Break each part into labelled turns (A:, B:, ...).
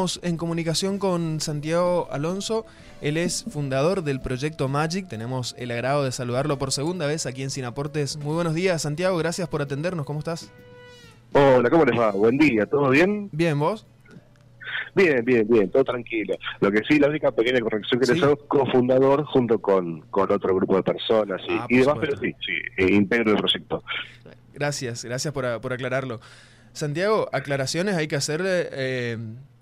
A: Estamos en comunicación con Santiago Alonso. Él es fundador del proyecto Magic. Tenemos el agrado de saludarlo por segunda vez aquí en Sinaportes. Muy buenos días, Santiago. Gracias por atendernos. ¿Cómo estás?
B: Hola, ¿cómo les va? Buen día. ¿Todo bien?
A: Bien, ¿vos?
B: Bien, bien, bien, todo tranquilo. Lo que sí, la única pequeña corrección que les hago, cofundador junto con, con otro grupo de personas y, ah, demás, pero sí, sí, eh, integro el proyecto.
A: Gracias, gracias por, por aclararlo. Santiago, aclaraciones hay que hacerle eh,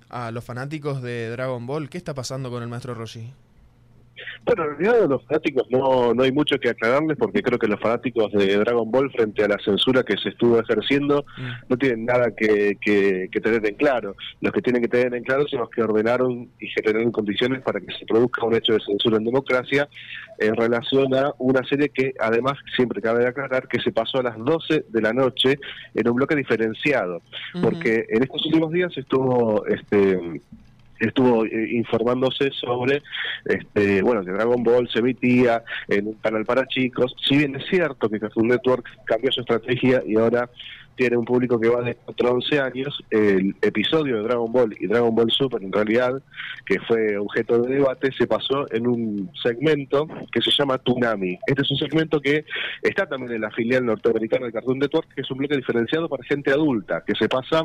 A: a los fanáticos de Dragon Ball. ¿Qué está pasando con el maestro Roshi?
B: Bueno, en realidad los fanáticos no, no hay mucho que aclararles porque creo que los fanáticos de Dragon Ball frente a la censura que se estuvo ejerciendo no tienen nada que, que, tener en claro. Los que tienen que tener en claro son los que ordenaron y generaron condiciones para que se produzca un hecho de censura en democracia en relación a una serie que además siempre cabe aclarar que se pasó a las 12 de la noche en un bloque diferenciado. Porque en estos últimos días estuvo... este estuvo eh, informándose sobre, este, bueno, que Dragon Ball se emitía en un canal para chicos. Si bien es cierto que Cartoon Network cambió su estrategia y ahora tiene un público que va de 4 a 11 años, el episodio de Dragon Ball y Dragon Ball Super, en realidad, que fue objeto de debate, se pasó en un segmento que se llama Tsunami. Este es un segmento que está también en la filial norteamericana de Cartoon Network, que es un bloque diferenciado para gente adulta, que se pasa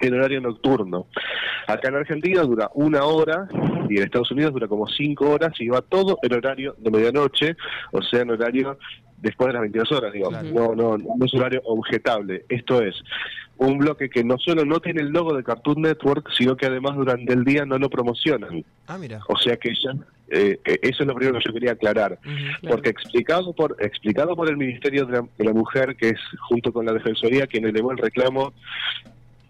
B: en horario nocturno. Acá en Argentina dura una hora y en Estados Unidos dura como cinco horas y va todo en horario de medianoche, o sea, en horario después de las 22 horas, digo. No, no, no es horario objetable. Esto es un bloque que no solo no tiene el logo de Cartoon Network, sino que además durante el día no lo promocionan.
A: Ah, mira.
B: O sea que ya, eh, eso es lo primero que yo quería aclarar. Porque explicado por explicado por el Ministerio de la, de la, Mujer, que es junto con la Defensoría quien elevó el reclamo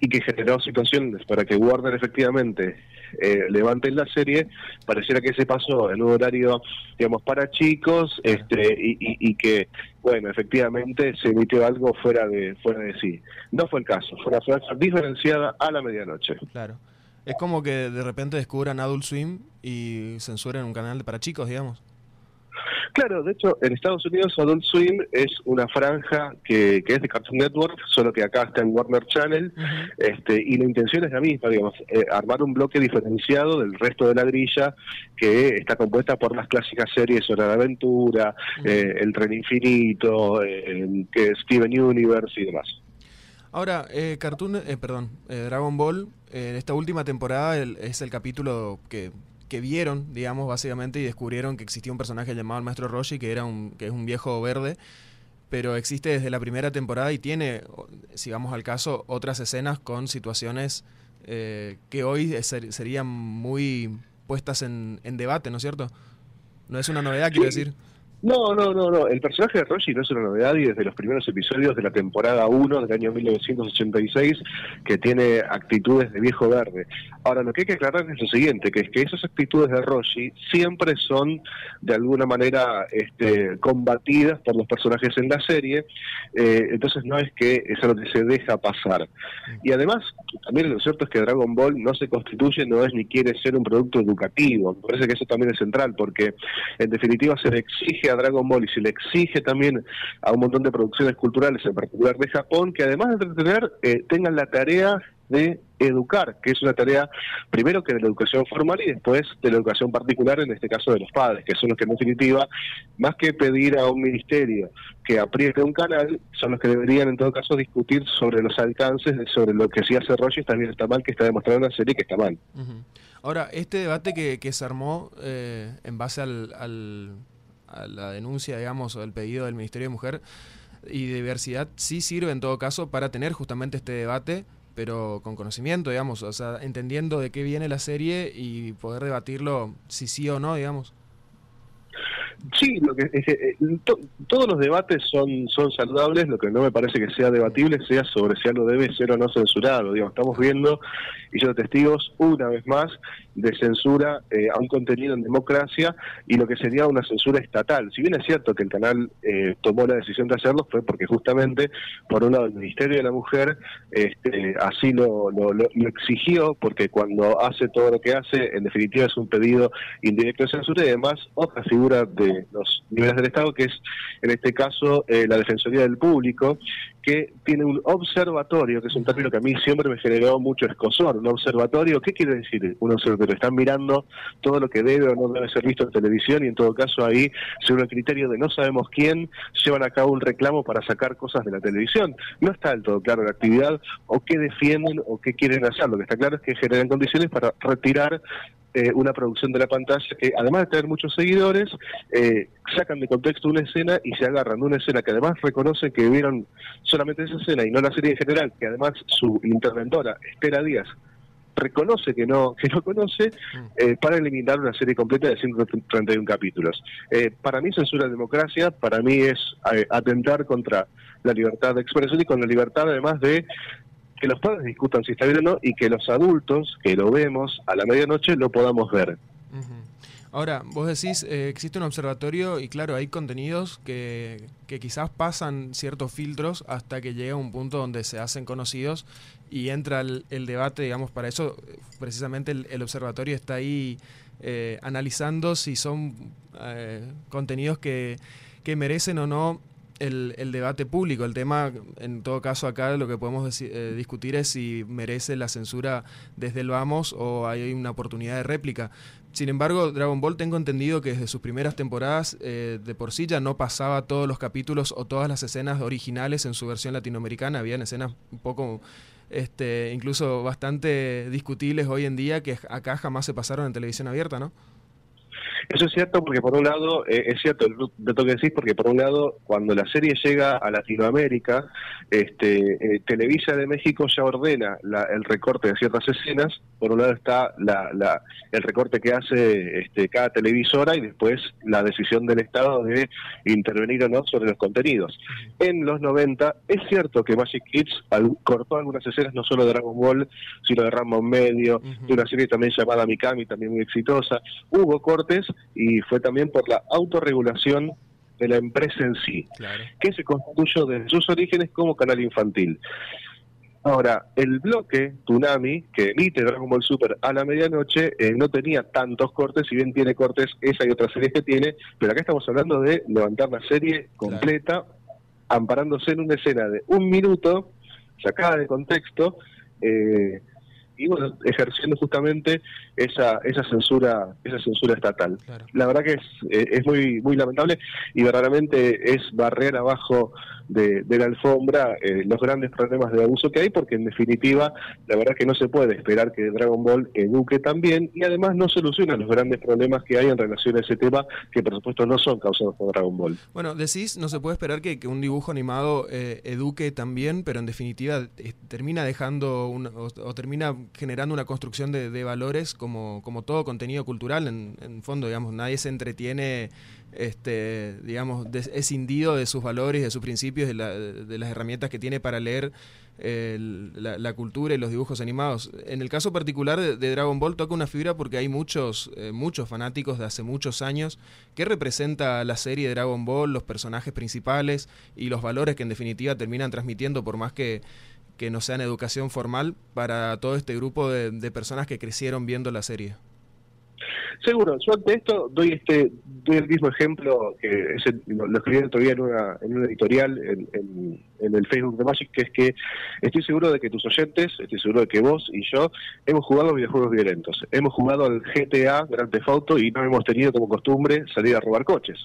B: y que generó situaciones para que Warner efectivamente eh, levanten la serie, pareciera que se pasó en un horario, digamos, para chicos, este, y, y, que, bueno, efectivamente se emitió algo fuera de, fuera de sí. No fue el caso, fue una franja diferenciada a la medianoche.
A: Claro. Es como que de repente descubran Adult Swim y censuren un canal para chicos, digamos.
B: Claro, de hecho, en Estados Unidos Adult Swim es una franja que, que es de Cartoon Network, solo que acá está en Warner Channel, este, y la intención es la misma, digamos, eh, armar un bloque diferenciado del resto de la grilla que está compuesta por las clásicas series Hora de Aventura, eh, El Tren Infinito, eh, que Steven Universe y demás.
A: Ahora, Cartoon, perdón, Dragon Ball, en esta última temporada es el capítulo que que vieron, digamos, básicamente, y descubrieron que existía un personaje llamado el Maestro Roshi, que, era un, que es un viejo verde, pero existe desde la primera temporada y tiene, si vamos al caso, otras escenas con situaciones eh, que hoy serían muy puestas en, en debate, ¿no es cierto? No es una novedad, quiero decir.
B: No, no, no, no. El personaje de Roshi no es una novedad y desde los primeros episodios de la temporada 1 del año 1986 que tiene actitudes de viejo verde. Ahora, lo que hay que aclarar es lo siguiente, que es que esas actitudes de Roshi siempre son de alguna manera este, combatidas por los personajes en la serie, eh, entonces no es que es lo que se deja pasar. Y además, también lo cierto es que Dragon Ball no se constituye, no es ni quiere ser un producto educativo. Me parece que eso también es central, porque en definitiva se le exige a Dragon Ball y se le exige también a un montón de producciones culturales, en particular de Japón, que además de entretener, eh, tengan la tarea de educar, que es una tarea primero que de la educación formal y después de la educación particular, en este caso de los padres, que son los que en definitiva, más que pedir a un ministerio que apriete un canal, son los que deberían en todo caso discutir sobre los alcances, sobre lo que sí hace Roger, está bien, está mal, que está demostrando en la serie que está mal.
A: Ahora, este debate que, que se armó eh, en base al a la denuncia, digamos, o el pedido del Ministerio de Mujer y Diversidad, sí sirve en todo caso para tener justamente este debate, pero con conocimiento, digamos, o sea, entendiendo de qué viene la serie y poder debatirlo si sí o no, digamos.
B: Sí, lo que, eh, todos los debates son, son saludables, lo que no me parece que sea debatible sea sobre si algo debe ser o no censurado. Digamos, estamos viendo, y yo testigos, una vez más, de censura eh, a un contenido en democracia y lo que sería una censura estatal. Si bien es cierto que el canal eh, tomó la decisión de hacerlo, fue porque justamente, por un lado, el Ministerio de la Mujer este, así lo, lo, lo, exigió, porque cuando hace todo lo que hace, en definitiva es un pedido indirecto de censura y además otra figura de los niveles del Estado, que es en este caso eh, la Defensoría del Público, que tiene un observatorio, que es un término que a mí siempre me generó mucho escosor. Un observatorio, ¿qué quiere decir un observatorio? Están mirando todo lo que debe o no debe ser visto en televisión y en todo caso ahí, según el criterio de no sabemos quién, llevan a cabo un reclamo para sacar cosas de la televisión. No está del todo claro la actividad o qué defienden o qué quieren hacer. Lo que está claro es que generan condiciones para retirar eh, una producción de la pantalla que, además de tener muchos seguidores, eh, sacan de contexto una escena y se agarran de una escena que además reconocen que vieron solamente esa escena y no la serie en general, que además su interventora, Espera Díaz, reconoce que no que no conoce mm. eh, para eliminar una serie completa de 131 capítulos. para mí censura la democracia, para mí es atentar contra la libertad de expresión y con la libertad además de que los padres discutan si está bien o no y que los adultos, que lo vemos a la medianoche, lo podamos ver.
A: Ahora, vos decís, eh, existe un observatorio y claro, hay contenidos que, que, quizás pasan ciertos filtros hasta que llega un punto donde se hacen conocidos y entra el, debate, digamos, para eso precisamente el, observatorio está ahí eh, analizando si son eh, contenidos que, que merecen o no el, el, debate público. El tema, en todo caso, acá lo que podemos eh, discutir es si merece la censura desde el vamos o hay una oportunidad de réplica. Sin embargo, Dragon Ball tengo entendido que desde sus primeras temporadas eh, de por sí ya no pasaba todos los capítulos o todas las escenas originales en su versión latinoamericana. Habían escenas un poco, este, incluso bastante discutibles hoy en día que acá jamás se pasaron en televisión abierta, ¿no?
B: Eso es cierto porque por un lado, eh, es cierto dato que decís, porque por un lado, cuando la serie llega a Latinoamérica, este, eh, Televisa de México ya ordena el recorte de ciertas escenas, por un lado está la, el recorte que hace este, cada televisora y después la decisión del Estado de intervenir o no sobre los contenidos. En los 90, es cierto que Magic Kids cortó algunas escenas, no solo de Dragon Ball, sino de Rambo Medio, de una serie también llamada Mikami, también muy exitosa. Hubo cortes y fue también por la autorregulación de la empresa en sí, que se constituyó desde sus orígenes como canal infantil. Ahora, el bloque Tsunami, que emite Dragon Ball Super a la medianoche, eh, no tenía tantos cortes, si bien tiene cortes, esa y otras series que tiene, pero acá estamos hablando de levantar la serie completa, amparándose en una escena de un minuto, sacada de contexto, eh, y bueno, ejerciendo justamente esa, esa censura, esa censura estatal. La verdad que es, eh, es muy, muy lamentable y verdaderamente es barrer abajo de, la alfombra eh, los grandes problemas de abuso que hay, porque en definitiva, la verdad que no se puede esperar que Dragon Ball eduque también y además no soluciona los grandes problemas que hay en relación a ese tema, que por supuesto no son causados por Dragon Ball.
A: Bueno, decís, no se puede esperar que, un dibujo animado eh, eduque también, pero en definitiva termina dejando o, termina generando una construcción de, valores como, como todo contenido cultural. En, fondo, digamos, nadie se entretiene este, digamos, escindido de sus valores, de sus principios, de, las herramientas que tiene para leer la, cultura y los dibujos animados. En el caso particular de, Dragon Ball toca una fibra porque hay muchos, eh, muchos fanáticos de hace muchos años que representa la serie de Dragon Ball, los personajes principales y los valores que en definitiva terminan transmitiendo por más que, que no sean educación formal para todo este grupo de personas que crecieron viendo la serie.
B: Seguro, yo ante esto doy este doy el mismo ejemplo que lo, escribí todavía en una, en una editorial en, el Facebook de Magic, que es que estoy seguro de que tus oyentes, estoy seguro de que vos y yo hemos jugado videojuegos violentos. Hemos jugado al GTA, Grand Theft Auto, y no hemos tenido como costumbre salir a robar coches.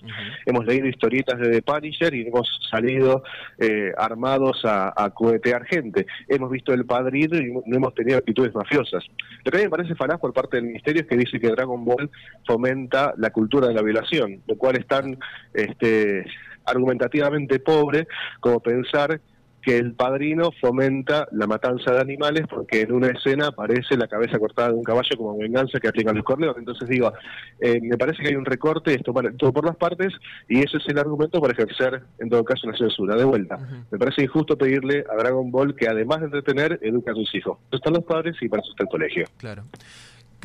B: Hemos leído historietas de The Punisher y hemos salido eh, armados a, a cohetear gente. Hemos visto El Padrino y no hemos tenido actitudes mafiosas. Lo que a mí me parece falaz por parte del Ministerio es que dice que Dragon Ball fomenta la cultura de la violación, lo cual es tan este, argumentativamente pobre como pensar que el padrino fomenta la matanza de animales porque en una escena aparece la cabeza cortada de un caballo como venganza que aplican los corneos. Entonces digo, eh, me parece que hay un recorte, esto todo por las partes, y ese es el argumento para ejercer, en todo caso, una censura. De vuelta, me parece injusto pedirle a Dragon Ball que además de entretener, eduque a sus hijos. Están los padres y para eso está el colegio.
A: Claro.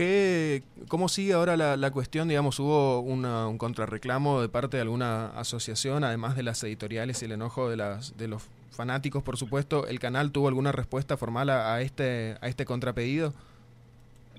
A: ¿Qué, ¿Cómo sigue ahora la, cuestión? Digamos, hubo un contrarreclamo de parte de alguna asociación, además de las editoriales y el enojo de, las, de los fanáticos, por supuesto. ¿El canal tuvo alguna respuesta formal a, este, a este contrapedido?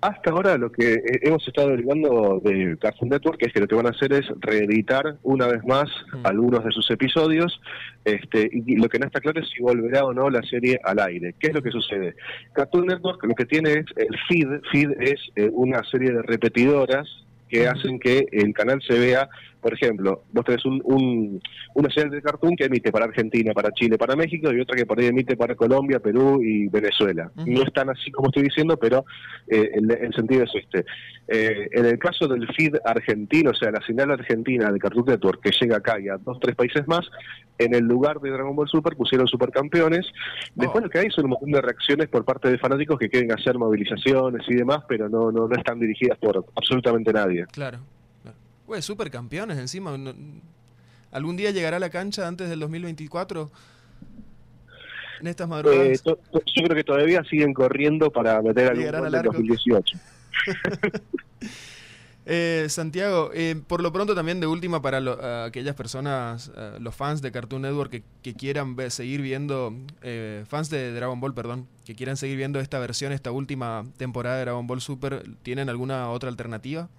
B: Hasta ahora lo que eh, hemos estado derivando de Cartoon Network es que lo que van a hacer es reeditar una vez más mm. algunos de sus episodios este, y lo que no está claro es si volverá o no la serie al aire. ¿Qué es lo que sucede? Cartoon Network lo que tiene es el feed, feed es eh, una serie de repetidoras que hacen que el canal se vea por ejemplo, vos tenés un, una serie de cartoon que emite para Argentina, para Chile, para México y otra que por ahí emite para Colombia, Perú y Venezuela. No es tan así como estoy diciendo, pero eh, el, sentido es este. Eh, en el caso del feed argentino, o sea, la señal argentina de Cartoon Network que llega acá y a dos, tres países más, en el lugar de Dragon Ball Super pusieron supercampeones. Después oh. lo que hay son un montón de reacciones por parte de fanáticos que quieren hacer movilizaciones y demás, pero no, no, no están dirigidas por absolutamente nadie.
A: Claro. Pues supercampeones encima. ¿Algún día llegará a la cancha antes del 2024? En estas madrugadas.
B: Eh, yo creo que todavía siguen corriendo para meter algún gol en 2018.
A: Eh, Santiago, eh, por lo pronto también de última para aquellas personas, los fans de Cartoon Network que, quieran seguir viendo, fans de Dragon Ball, perdón, que quieran seguir viendo esta versión, esta última temporada de Dragon Ball Super, ¿tienen alguna otra alternativa?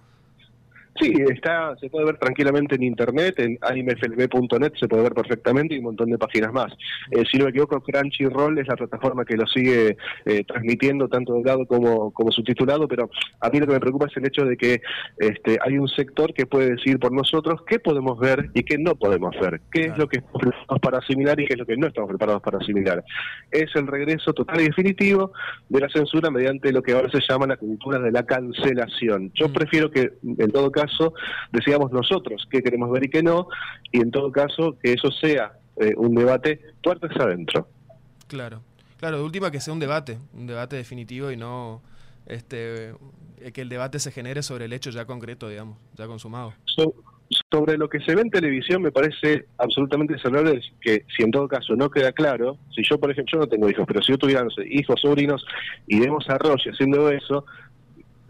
B: Sí, está, se puede ver tranquilamente en internet, en animeflb.net se puede ver perfectamente y un montón de páginas más. Eh, si no me equivoco, Crunchyroll es la plataforma que lo sigue eh, transmitiendo tanto doblado como, como subtitulado, pero a mí lo que me preocupa es el hecho de que este, hay un sector que puede decir por nosotros qué podemos ver y qué no podemos ver, qué es lo que estamos preparados para asimilar y qué es lo que no estamos preparados para asimilar. Es el regreso total y definitivo de la censura mediante lo que ahora se llama la cultura de la cancelación. Yo mm. prefiero que, en todo caso, caso decíamos nosotros qué queremos ver y qué no, y en todo caso que eso sea eh, un debate puertas adentro.
A: Claro, claro, de última que sea un debate, un debate definitivo y no este que el debate se genere sobre el hecho ya concreto, digamos, ya consumado.
B: sobre lo que se ve en televisión me parece absolutamente saludable que si en todo caso no queda claro, si yo por ejemplo, yo no tengo hijos, pero si yo tuviera hijos, sobrinos y vemos a Roger haciendo eso,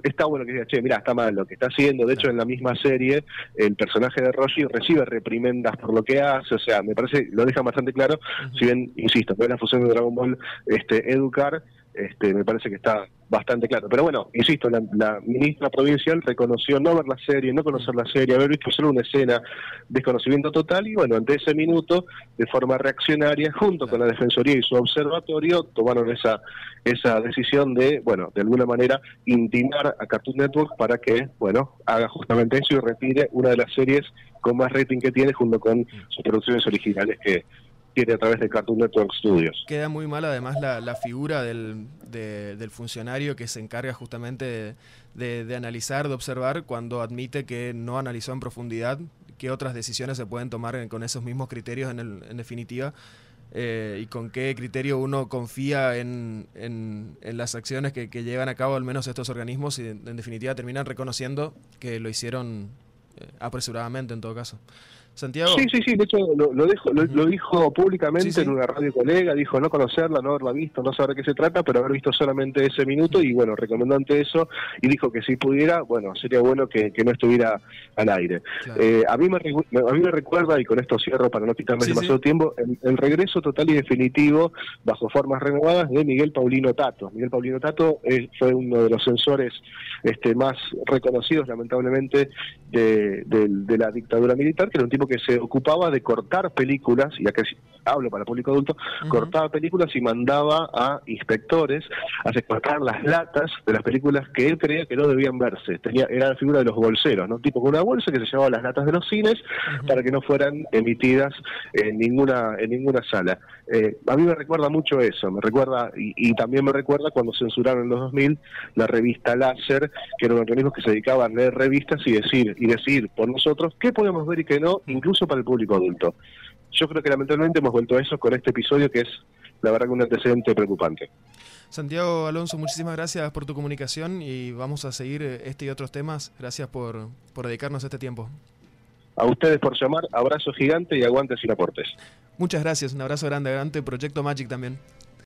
B: está bueno que diga, che, mira, está mal lo que está haciendo. De hecho, en la misma serie, el personaje de Roshi recibe reprimendas por lo que hace. O sea, me parece, lo deja bastante claro. Si bien, insisto, fue la fusión de Dragon Ball este, educar, este, me parece que está bastante claro. Pero bueno, insisto, la, ministra provincial reconoció no ver la serie, no conocer la serie, haber visto solo una escena, desconocimiento total, y bueno, ante ese minuto, de forma reaccionaria, junto con la Defensoría y su observatorio, tomaron esa, esa decisión de, bueno, de alguna manera, intimar a Cartoon Network para que, bueno, haga justamente eso y retire una de las series con más rating que tiene junto con sus producciones originales que tiene a través de Cartoon Network Studios.
A: Queda muy mal además la, figura del, del, funcionario que se encarga justamente de, analizar, de observar, cuando admite que no analizó en profundidad qué otras decisiones se pueden tomar con esos mismos criterios en, el, en definitiva. Eh, y con qué criterio uno confía en, en, las acciones que, llevan a cabo al menos estos organismos y en, definitiva terminan reconociendo que lo hicieron apresuradamente en todo caso. Santiago.
B: Sí, sí, sí, de hecho lo, dijo, lo, dijo públicamente en una radio colega, dijo no conocerla, no haberla visto, no saber de qué se trata, pero haber visto solamente ese minuto y bueno, recomendó ante eso y dijo que si pudiera, bueno, sería bueno que, no estuviera al aire. Eh, a, mí me, a mí me recuerda, y con esto cierro para no quitarme demasiado tiempo, el, regreso total y definitivo, bajo formas renovadas, de Miguel Paulino Tato. Miguel Paulino Tato eh, fue uno de los censores este, más reconocidos, lamentablemente, de, de la dictadura militar, que era un tipo que se ocupaba de cortar películas, y acá hablo para el público adulto, cortaba películas y mandaba a inspectores a cortar las latas de las películas que él creía que no debían verse. Tenía, era la figura de los bolseros, ¿no? Tipo con una bolsa que se llevaba las latas de los cines para que no fueran emitidas en ninguna, en ninguna sala. Eh, a mí me recuerda mucho eso, me recuerda, y, también me recuerda cuando censuraron en los 2000 la revista Láser, que era un organismo que se dedicaba a leer revistas y decir, y decir por nosotros qué podemos ver y qué no, incluso para el público adulto. Yo creo que lamentablemente hemos vuelto a eso con este episodio que es la verdad que un antecedente preocupante.
A: Santiago Alonso, muchísimas gracias por tu comunicación y vamos a seguir eh, este y otros temas. Gracias por, por dedicarnos este tiempo.
B: A ustedes por llamar, abrazo gigante y aguantes sin aportes.
A: Muchas gracias, un abrazo grande, adelante Proyecto Magic también.